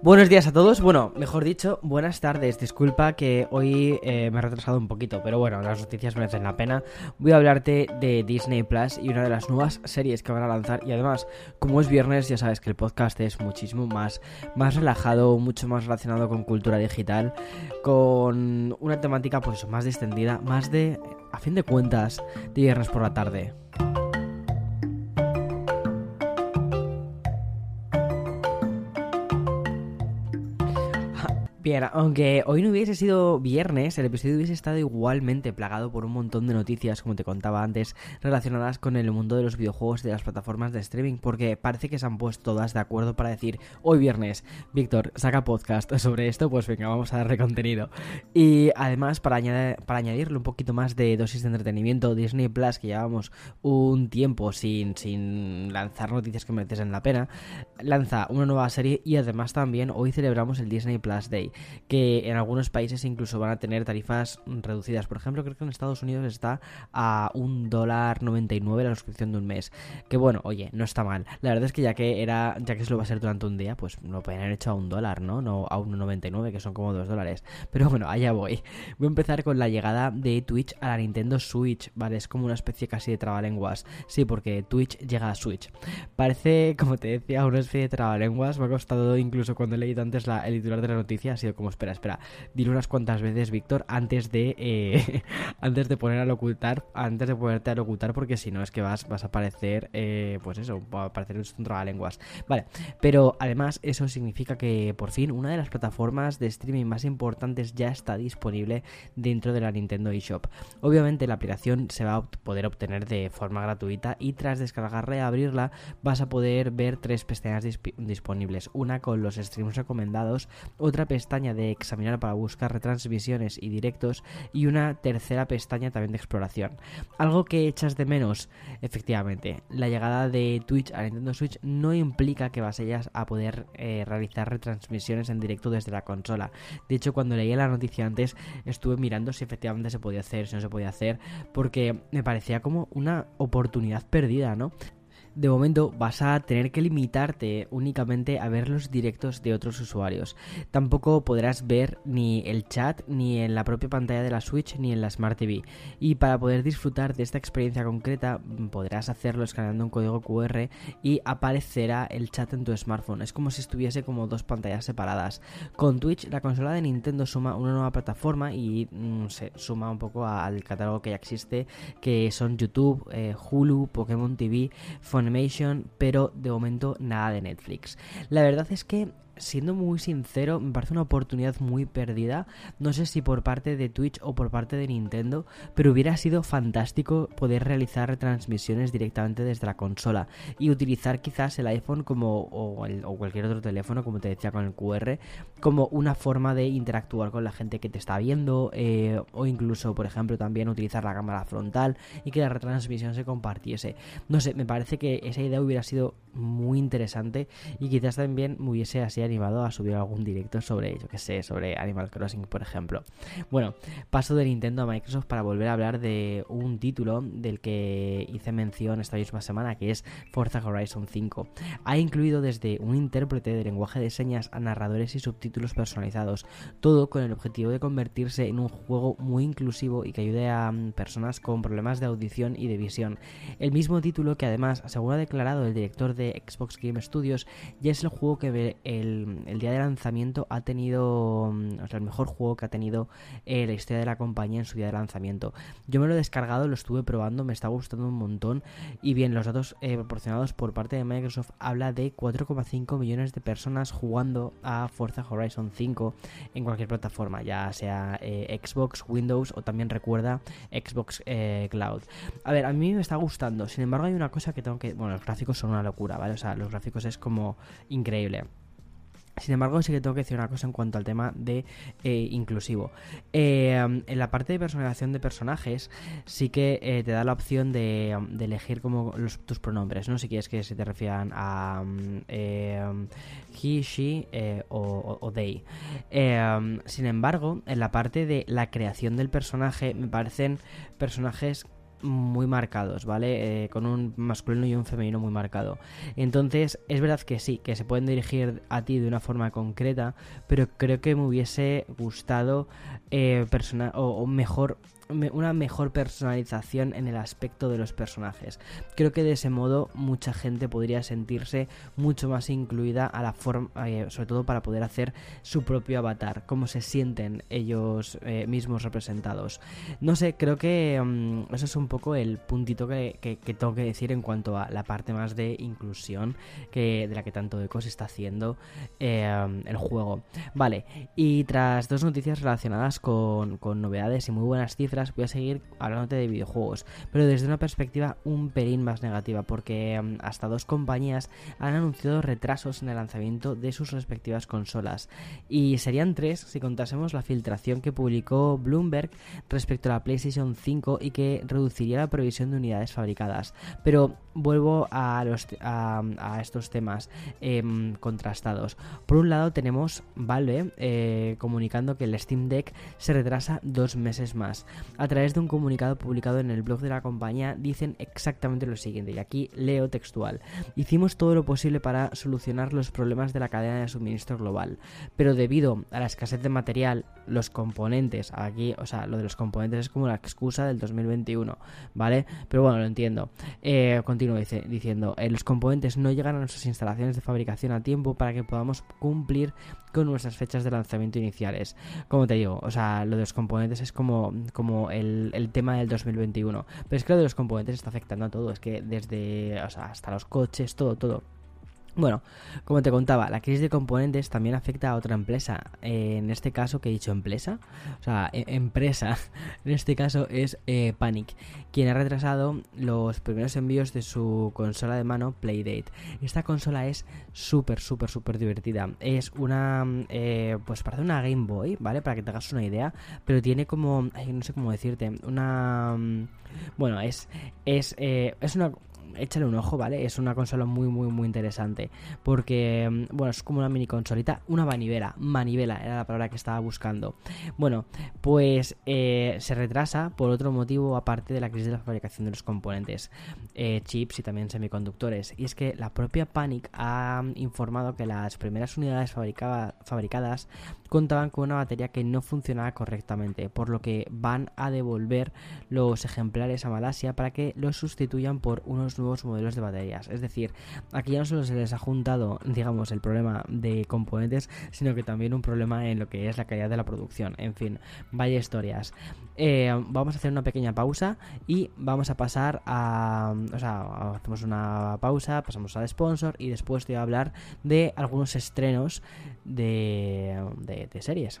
Buenos días a todos, bueno, mejor dicho, buenas tardes. Disculpa que hoy eh, me he retrasado un poquito, pero bueno, las noticias merecen la pena. Voy a hablarte de Disney Plus y una de las nuevas series que van a lanzar. Y además, como es viernes, ya sabes que el podcast es muchísimo más, más relajado, mucho más relacionado con cultura digital, con una temática pues más distendida, más de, a fin de cuentas, de viernes por la tarde. Bien, aunque hoy no hubiese sido viernes, el episodio hubiese estado igualmente plagado por un montón de noticias, como te contaba antes, relacionadas con el mundo de los videojuegos y de las plataformas de streaming, porque parece que se han puesto todas de acuerdo para decir, hoy viernes, Víctor, saca podcast sobre esto, pues venga, vamos a darle contenido. Y además, para, añadir, para añadirle un poquito más de dosis de entretenimiento, Disney Plus, que llevamos un tiempo sin, sin lanzar noticias que merecen la pena, lanza una nueva serie y además también hoy celebramos el Disney Plus Day que en algunos países incluso van a tener tarifas reducidas. Por ejemplo, creo que en Estados Unidos está a un dólar 99 la suscripción de un mes. Que bueno, oye, no está mal. La verdad es que ya que era, ya que se lo va a hacer durante un día, pues lo pueden haber hecho a un dólar, ¿no? No a un 99, que son como dos dólares. Pero bueno, allá voy. Voy a empezar con la llegada de Twitch a la Nintendo Switch, ¿vale? Es como una especie casi de trabalenguas. Sí, porque Twitch llega a Switch. Parece, como te decía, una especie de trabalenguas. Me ha costado incluso cuando he leído antes la, el titular de la noticia, ha como, espera, espera, dile unas cuantas veces, Víctor, antes de eh, antes de poner a locutar, antes de ponerte a locutar, porque si no es que vas, a aparecer, eh, pues eso, va a aparecer un lenguas. Vale, pero además eso significa que por fin una de las plataformas de streaming más importantes ya está disponible dentro de la Nintendo eShop. Obviamente la aplicación se va a poder obtener de forma gratuita y tras descargarla y abrirla vas a poder ver tres pestañas disponibles, una con los streams recomendados, otra pestaña de examinar para buscar retransmisiones y directos y una tercera pestaña también de exploración. Algo que echas de menos, efectivamente, la llegada de Twitch a Nintendo Switch no implica que vayas a poder eh, realizar retransmisiones en directo desde la consola. De hecho, cuando leí la noticia antes, estuve mirando si efectivamente se podía hacer, si no se podía hacer, porque me parecía como una oportunidad perdida, ¿no? De momento vas a tener que limitarte únicamente a ver los directos de otros usuarios. Tampoco podrás ver ni el chat, ni en la propia pantalla de la Switch, ni en la Smart TV. Y para poder disfrutar de esta experiencia concreta, podrás hacerlo escaneando un código QR y aparecerá el chat en tu smartphone. Es como si estuviese como dos pantallas separadas. Con Twitch, la consola de Nintendo suma una nueva plataforma y mm, se suma un poco al catálogo que ya existe, que son YouTube, eh, Hulu, Pokémon TV, Phone pero de momento nada de Netflix. La verdad es que siendo muy sincero, me parece una oportunidad muy perdida. No sé si por parte de Twitch o por parte de Nintendo, pero hubiera sido fantástico poder realizar retransmisiones directamente desde la consola y utilizar quizás el iPhone como o, cualquier otro teléfono, como te decía con el QR, como una forma de interactuar con la gente que te está viendo eh, o incluso, por ejemplo, también utilizar la cámara frontal y que la retransmisión se compartiese. No sé, me parece que esa idea hubiera sido muy interesante y quizás también me hubiese así animado a subir algún directo sobre, yo que sé, sobre Animal Crossing, por ejemplo. Bueno, paso de Nintendo a Microsoft para volver a hablar de un título del que hice mención esta misma semana, que es Forza Horizon 5. Ha incluido desde un intérprete de lenguaje de señas a narradores y subtítulos personalizados, todo con el objetivo de convertirse en un juego muy inclusivo y que ayude a mm, personas con problemas de audición y de visión. El mismo título que además, según ha declarado el director de Xbox Game Studios, ya es el juego que el el, día de lanzamiento ha tenido, mm, o sea, el mejor juego que ha tenido eh, la historia de la compañía en su día de lanzamiento. Yo me lo he descargado, lo estuve probando, me está gustando un montón. Y bien, los datos eh, proporcionados por parte de Microsoft habla de 4,5 millones de personas jugando a Forza Horizon 5 en cualquier plataforma, ya sea eh, Xbox, Windows o también recuerda Xbox Cloud. A ver, a mí me está gustando, sin embargo hay una cosa que tengo que... Bueno, los gráficos son una locura, O sea, los gráficos es como increíble. Sin embargo, sí que tengo que decir una cosa en cuanto al tema de eh, inclusivo. Eh, en la parte de personalización de personajes, sí que eh, te da la opción de, elegir como tus pronombres, ¿no? Si quieres que se te refieran a mm, he, she o, o, they. sin embargo, en la parte de la creación del personaje, me parecen personajes muy marcados, ¿vale? Eh, con un masculino y un femenino muy marcado. Entonces, es verdad que sí, que se pueden dirigir a ti de una forma concreta, pero creo que me hubiese gustado eh, o, mejor una mejor personalización en el aspecto de los personajes. Creo que de ese modo mucha gente podría sentirse mucho más incluida a la forma, eh, sobre todo para poder hacer su propio avatar, cómo se sienten ellos eh, mismos representados. No sé, creo que mm, eso es un poco el puntito que, tengo que decir en cuanto a la parte más de inclusión que de la que tanto Eco se está haciendo eh, el juego. Vale, y tras dos noticias relacionadas con, con novedades y muy buenas cifras voy a seguir hablándote de videojuegos, pero desde una perspectiva un pelín más negativa, porque mm, hasta dos compañías han anunciado retrasos en el lanzamiento de sus respectivas consolas, y serían tres si contásemos la filtración que publicó Bloomberg respecto a la PlayStation 5 y que reduciría la provisión de unidades fabricadas. Pero vuelvo a, estos temas em, contrastados. Por un lado tenemos Valve eh, comunicando que el Steam Deck se retrasa dos meses más. A través de un comunicado publicado en el blog de la compañía dicen exactamente lo siguiente, y aquí leo textual. Hicimos todo lo posible para solucionar los problemas de la cadena de suministro global, pero debido a la escasez de material, los componentes, aquí, o sea, lo de los componentes es como la excusa del 2021, ¿vale? Pero bueno, lo entiendo. Eh, dice, diciendo, eh, los componentes no llegan a nuestras instalaciones de fabricación a tiempo para que podamos cumplir con nuestras fechas de lanzamiento iniciales. Como te digo, o sea, lo de los componentes es como, como el, el tema del 2021. Pero es que lo de los componentes está afectando a todo, es que desde, o sea, hasta los coches, todo, todo. Bueno, como te contaba, la crisis de componentes también afecta a otra empresa. en este caso, que he dicho empresa, o sea, e, empresa, en este caso es eh, Panic, quien ha retrasado los primeros envíos de su consola de mano Playdate. Esta consola es súper, súper, súper divertida. Es una, eh, pues parece una Game Boy, ¿vale? Para que te hagas una idea, pero tiene como, no sé cómo decirte, una... Bueno, es, es, eh, es una échale un ojo, ¿vale? Es una consola muy, muy, muy interesante. Porque, mm, bueno, es como una mini consolita, una manivela, manivela era la palabra que estaba buscando. Bueno, pues eh, se retrasa por otro motivo aparte de la crisis de la fabricación de los componentes, eh, chips y también semiconductores. Y es que la propia Panic ha informado que las primeras unidades fabricadas contaban con una batería que no funcionaba correctamente, por lo que van a devolver los ejemplares a Malasia para que los sustituyan por unos nuevos modelos de baterías. Es decir, aquí ya no solo se les ha juntado, digamos, el problema de componentes, sino que también un problema en lo que es la calidad de la producción. En fin, vaya historias. Eh, vamos a hacer una pequeña pausa y vamos a pasar a... O sea, hacemos una pausa, pasamos al sponsor y después te voy a hablar de algunos estrenos de, de, de series.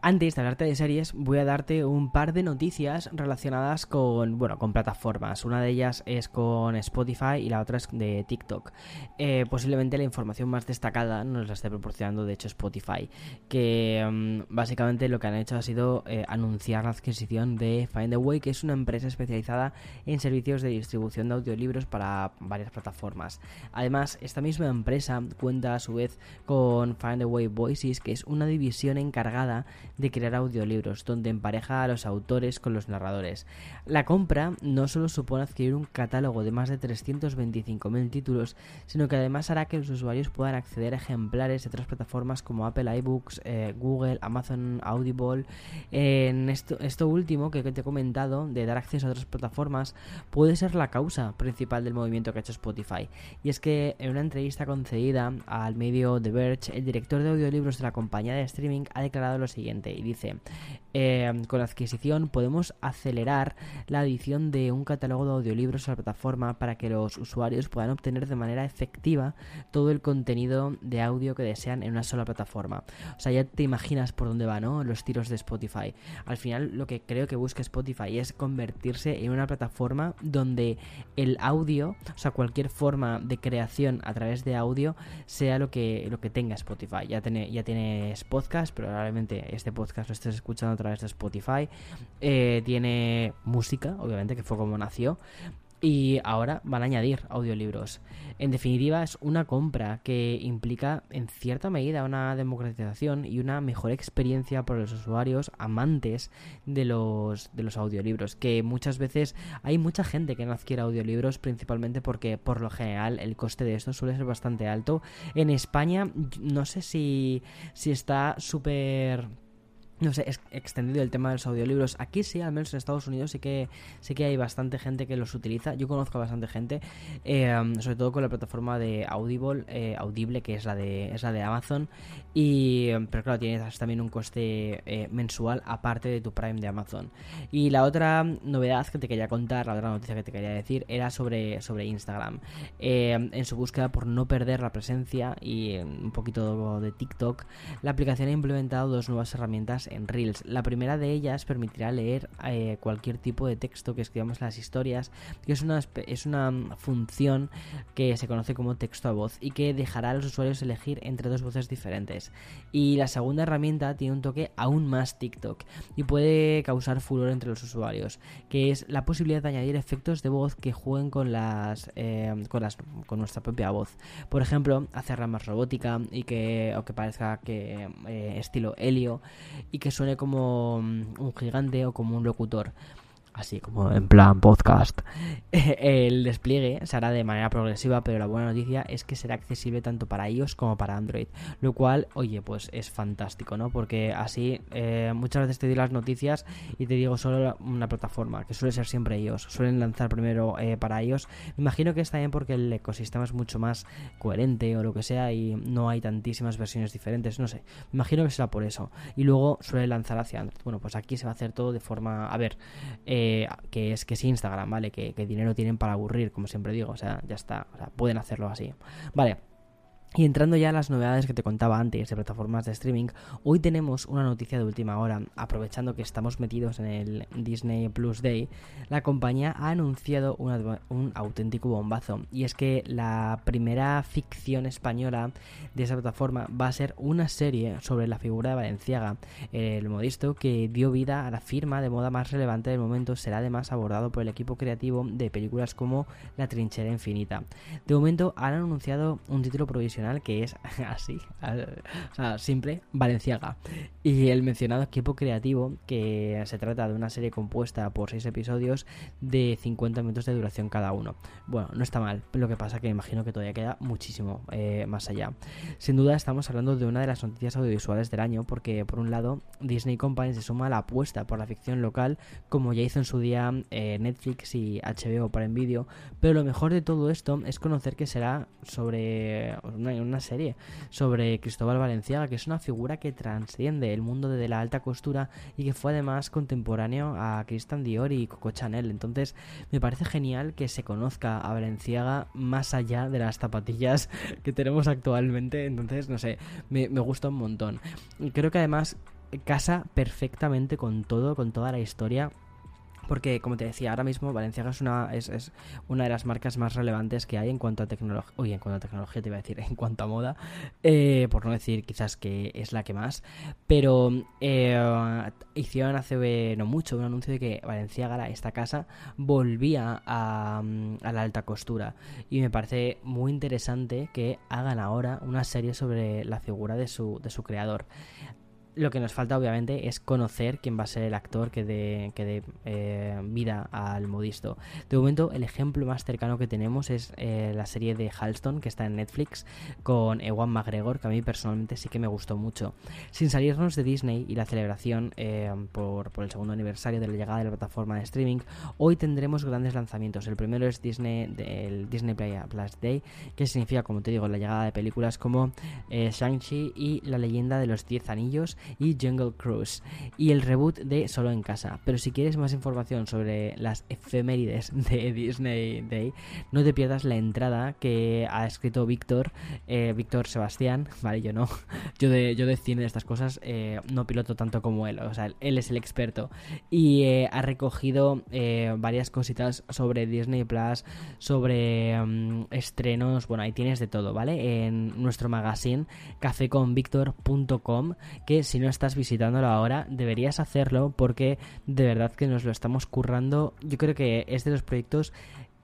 Antes de hablarte de series, voy a darte un par de noticias relacionadas con, bueno, con plataformas. Una de ellas es con Spotify y la otra es de TikTok. Eh, posiblemente la información más destacada nos la esté proporcionando, de hecho, Spotify, que mm, básicamente lo que han hecho ha sido eh, anunciar la adquisición de Findaway, que es una empresa especializada en servicios de distribución de audiolibros para varias plataformas. Además, esta misma empresa cuenta a su vez con Findaway Voices, que es una división encargada de crear audiolibros, donde empareja a los autores con los narradores. La compra no solo supone adquirir un catálogo de más de 325.000 títulos, sino que además hará que los usuarios puedan acceder a ejemplares de otras plataformas como Apple iBooks, eh, Google, Amazon Audible. En esto, esto último que te he comentado, de dar acceso a otras plataformas, puede ser la causa principal del movimiento que ha hecho Spotify. Y es que en una entrevista concedida al medio The Verge, el director de audiolibros de la compañía de streaming ha declarado lo y dice, eh, con la adquisición podemos acelerar la adición de un catálogo de audiolibros a la plataforma para que los usuarios puedan obtener de manera efectiva todo el contenido de audio que desean en una sola plataforma. O sea, ya te imaginas por dónde van ¿no? los tiros de Spotify. Al final lo que creo que busca Spotify es convertirse en una plataforma donde el audio, o sea, cualquier forma de creación a través de audio sea lo que, lo que tenga Spotify. Ya, tiene, ya tienes podcast, probablemente este podcast lo estés escuchando a de Spotify. Eh, tiene música, obviamente, que fue como nació. Y ahora van a añadir audiolibros. En definitiva, es una compra que implica en cierta medida una democratización y una mejor experiencia para los usuarios amantes de los, de los audiolibros. Que muchas veces hay mucha gente que no adquiere audiolibros, principalmente porque por lo general el coste de esto suele ser bastante alto. En España, no sé si, si está súper no sé, extendido el tema de los audiolibros. Aquí sí, al menos en Estados Unidos sí que sí que hay bastante gente que los utiliza. Yo conozco a bastante gente, eh, sobre todo con la plataforma de Audible, eh, Audible, que es la de es la de Amazon. Y pero claro, tienes también un coste eh, mensual aparte de tu Prime de Amazon. Y la otra novedad que te quería contar, la otra noticia que te quería decir, era sobre sobre Instagram. en su búsqueda por no perder la presencia y un poquito de TikTok, la aplicación ha implementado dos nuevas herramientas en Reels. La primera de ellas permitirá leer eh, cualquier tipo de texto que escribamos en las historias, que es una, es una función que se conoce como texto a voz y que dejará a los usuarios elegir entre dos voces diferentes. Y la segunda herramienta tiene un toque aún más TikTok y puede causar furor entre los usuarios, que es la posibilidad de añadir efectos de voz que jueguen con las, eh, con, las con nuestra propia voz. Por ejemplo, hacerla más robótica y que, o que parezca que eh, estilo Helio que suene como mm, un gigante o como un locutor así como en plan podcast. El despliegue se hará de manera progresiva, pero la buena noticia es que será accesible tanto para iOS como para Android, lo cual, oye, pues es fantástico, ¿no? Porque así eh, muchas veces te doy las noticias y te digo solo una plataforma, que suele ser siempre iOS, suelen lanzar primero eh, para iOS. Me imagino que está bien porque el ecosistema es mucho más coherente o lo que sea y no hay tantísimas versiones diferentes, no sé. Me imagino que será por eso. Y luego suele lanzar hacia Android. Bueno, pues aquí se va a hacer todo de forma, a ver, eh, que es que es Instagram, ¿vale? Que, que, dinero tienen para aburrir, como siempre digo, o sea, ya está, o sea, pueden hacerlo así. Vale, y entrando ya a las novedades que te contaba antes de plataformas de streaming, hoy tenemos una noticia de última hora. Aprovechando que estamos metidos en el Disney Plus Day, la compañía ha anunciado un auténtico bombazo. Y es que la primera ficción española de esa plataforma va a ser una serie sobre la figura de Valenciaga. El modisto que dio vida a la firma de moda más relevante del momento será además abordado por el equipo creativo de películas como La Trinchera Infinita. De momento han anunciado un título provisional que es así, o sea, simple, Valenciaga. Y el mencionado equipo creativo, que se trata de una serie compuesta por 6 episodios de 50 minutos de duración cada uno. Bueno, no está mal, lo que pasa que imagino que todavía queda muchísimo eh, más allá. Sin duda estamos hablando de una de las noticias audiovisuales del año, porque por un lado Disney Company se suma a la apuesta por la ficción local, como ya hizo en su día eh, Netflix y HBO para Envideo, pero lo mejor de todo esto es conocer que será sobre una, serie sobre Cristóbal Valenciaga, que es una figura que transciende el mundo de la alta costura y que fue además contemporáneo a Christian Dior y Coco Chanel. Entonces me parece genial que se conozca a Valenciaga más allá de las zapatillas que tenemos actualmente. Entonces, no sé, me, me gusta un montón. Creo que además casa perfectamente con todo, con toda la historia porque, como te decía, ahora mismo Valenciaga es una, es, una de las marcas más relevantes que hay en cuanto a tecnología. Uy, en cuanto a tecnología te iba a decir, en cuanto a moda. Eh, por no decir quizás que es la que más. Pero eh, hicieron hace no mucho un anuncio de que Valenciaga, esta casa, volvía a, a la alta costura. Y me parece muy interesante que hagan ahora una serie sobre la figura de su, de su creador lo que nos falta, obviamente, es conocer quién va a ser el actor que dé, que dé eh, vida al modisto. De momento, el ejemplo más cercano que tenemos es eh, la serie de Halston, que está en Netflix, con Ewan McGregor, que a mí personalmente sí que me gustó mucho. Sin salirnos de Disney y la celebración eh, por, por, el segundo aniversario de la llegada de la plataforma de streaming, hoy tendremos grandes lanzamientos. El primero es Disney, del Disney Plus Day, que significa, como te digo, la llegada de películas como Shang-Chi y La leyenda de los Diez Anillos y Jungle Cruise y el reboot de Solo en Casa. Pero si quieres más información sobre las efemérides de Disney Day, no te pierdas la entrada que ha escrito Víctor, eh, Víctor Sebastián, vale, yo no, yo de, yo de cine de estas cosas eh, no piloto tanto como él, o sea, él es el experto y eh, ha recogido varias cositas sobre Disney Plus, sobre mm, estrenos, bueno, ahí tienes de todo, ¿vale? En nuestro magazine cafeconvictor.com que si no estás visitándolo ahora, deberías hacerlo porque de verdad que nos lo estamos currando. Yo creo que es de los proyectos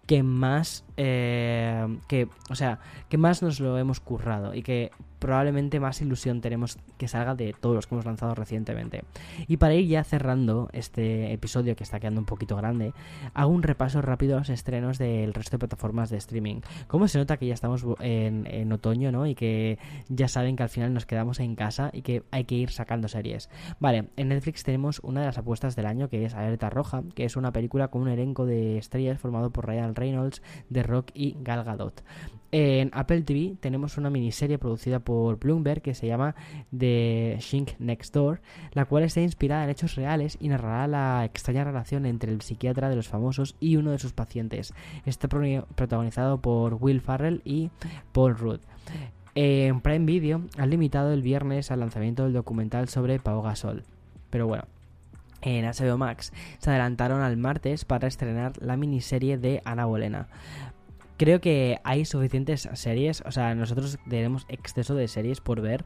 que más eh, que o sea que más nos lo hemos currado y que probablemente más ilusión tenemos que salga de todos los que hemos lanzado recientemente. Y para ir ya cerrando este episodio que está quedando un poquito grande, hago un repaso rápido a los estrenos del resto de plataformas de streaming. Como se nota que ya estamos en, otoño, ¿no? Y que ya saben que al final nos quedamos en casa y que hay que ir sacando series. Vale, en Netflix tenemos una de las apuestas del año que es Alerta Roja, que es una película con un elenco de estrellas formado por Ryan Reynolds, The Rock y Gal Gadot. En Apple TV tenemos una miniserie producida por Bloomberg que se llama The Shink Next Door, la cual está inspirada en hechos reales y narrará la extraña relación entre el psiquiatra de los famosos y uno de sus pacientes. Está protagonizado por Will Farrell y Paul Rudd. En Prime Video han limitado el viernes al lanzamiento del documental sobre Pau Gasol. Pero bueno, en HBO Max se adelantaron al martes para estrenar la miniserie de Ana Bolena creo que hay suficientes series, o sea, nosotros tenemos exceso de series por ver.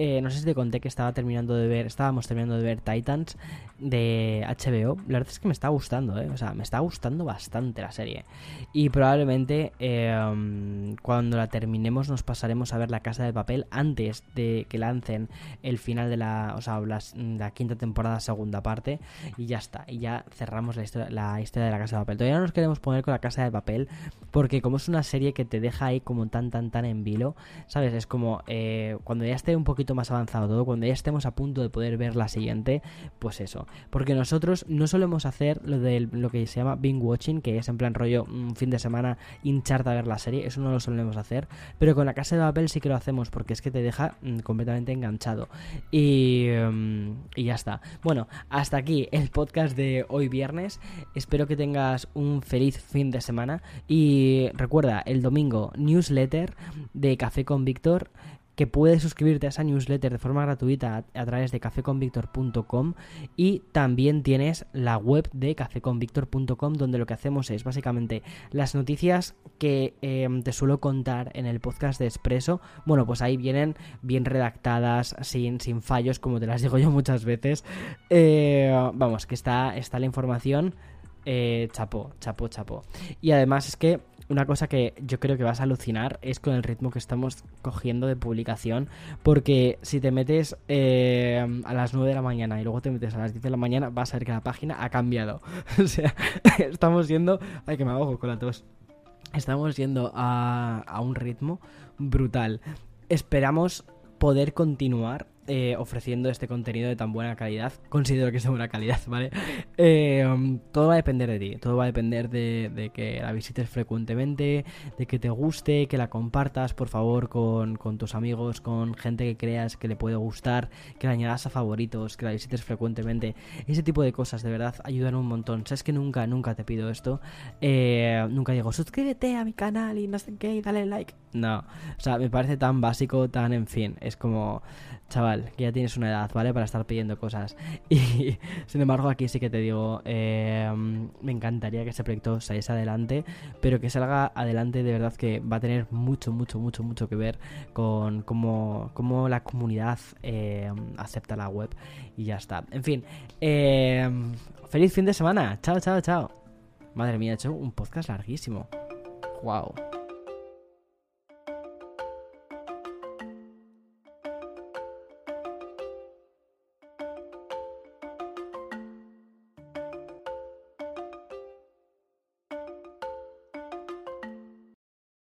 Eh, no sé si te conté que estaba terminando de ver, estábamos terminando de ver Titans de HBO. La verdad es que me está gustando, ¿eh? O sea, me está gustando bastante la serie. Y probablemente em, cuando la terminemos nos pasaremos a ver La Casa de Papel antes de que lancen el final de la, o sea, la, quinta temporada, segunda parte. Y ya está. Y ya cerramos la historia, la historia de La Casa de Papel. Todavía no nos queremos poner con La Casa de Papel porque como es una serie que te deja ahí como tan, tan, tan en vilo, ¿sabes? Es como eh, cuando ya esté un poquito más avanzado todo, cuando ya estemos a punto de poder ver la siguiente, pues eso. Porque nosotros no solemos hacer lo de lo que se llama binge watching, que es en plan rollo un fin de semana hincharte a ver la serie, eso no lo solemos hacer, pero con la casa de papel sí que lo hacemos porque es que te deja mm, completamente enganchado. Y, mm, y ya está. Bueno, hasta aquí el podcast de hoy viernes. Espero que tengas un feliz fin de semana y recuerda, el domingo newsletter de Café con Víctor que puedes suscribirte a esa newsletter de forma gratuita a, través de cafeconvictor.com y también tienes la web de cafeconvictor.com donde lo que hacemos es básicamente las noticias que em, te suelo contar en el podcast de Expreso, bueno, pues ahí vienen bien redactadas, sin, sin fallos, como te las digo yo muchas veces. Eh, vamos, que está, está la información. Eh, chapo, chapo, chapo. Y además es que una cosa que yo creo que vas a alucinar es con el ritmo que estamos cogiendo de publicación. Porque si te metes eh, a las 9 de la mañana y luego te metes a las 10 de la mañana, vas a ver que la página ha cambiado. o sea, estamos yendo. Ay, que me ahogo con la tos. Estamos yendo a, a un ritmo brutal. Esperamos poder continuar eh, ofreciendo este contenido de tan buena calidad. Considero que es de buena calidad, ¿vale? Eh, um, todo va a depender de ti, todo va a depender de, que la visites frecuentemente, de que te guste, que la compartas, por favor, con, tus amigos, con gente que creas que le puede gustar, que la añadas a favoritos, que la visites frecuentemente. Ese tipo de cosas, de verdad, ayudan un montón. Sabes que nunca, nunca te pido esto. Eh, nunca digo, suscríbete a mi canal y no sé qué, y dale like. No, o sea, me parece tan básico, tan en fin. Es como, chaval, que ya tienes una edad, ¿vale? Para estar pidiendo cosas. Y sin embargo, aquí sí que te digo, eh, me encantaría que ese proyecto saliese adelante, pero que salga adelante de verdad que va a tener mucho, mucho, mucho, mucho que ver con cómo, cómo la comunidad eh, acepta la web y ya está. En fin, eh, feliz fin de semana. Chao, chao, chao. Madre mía, he hecho un podcast larguísimo. Wow.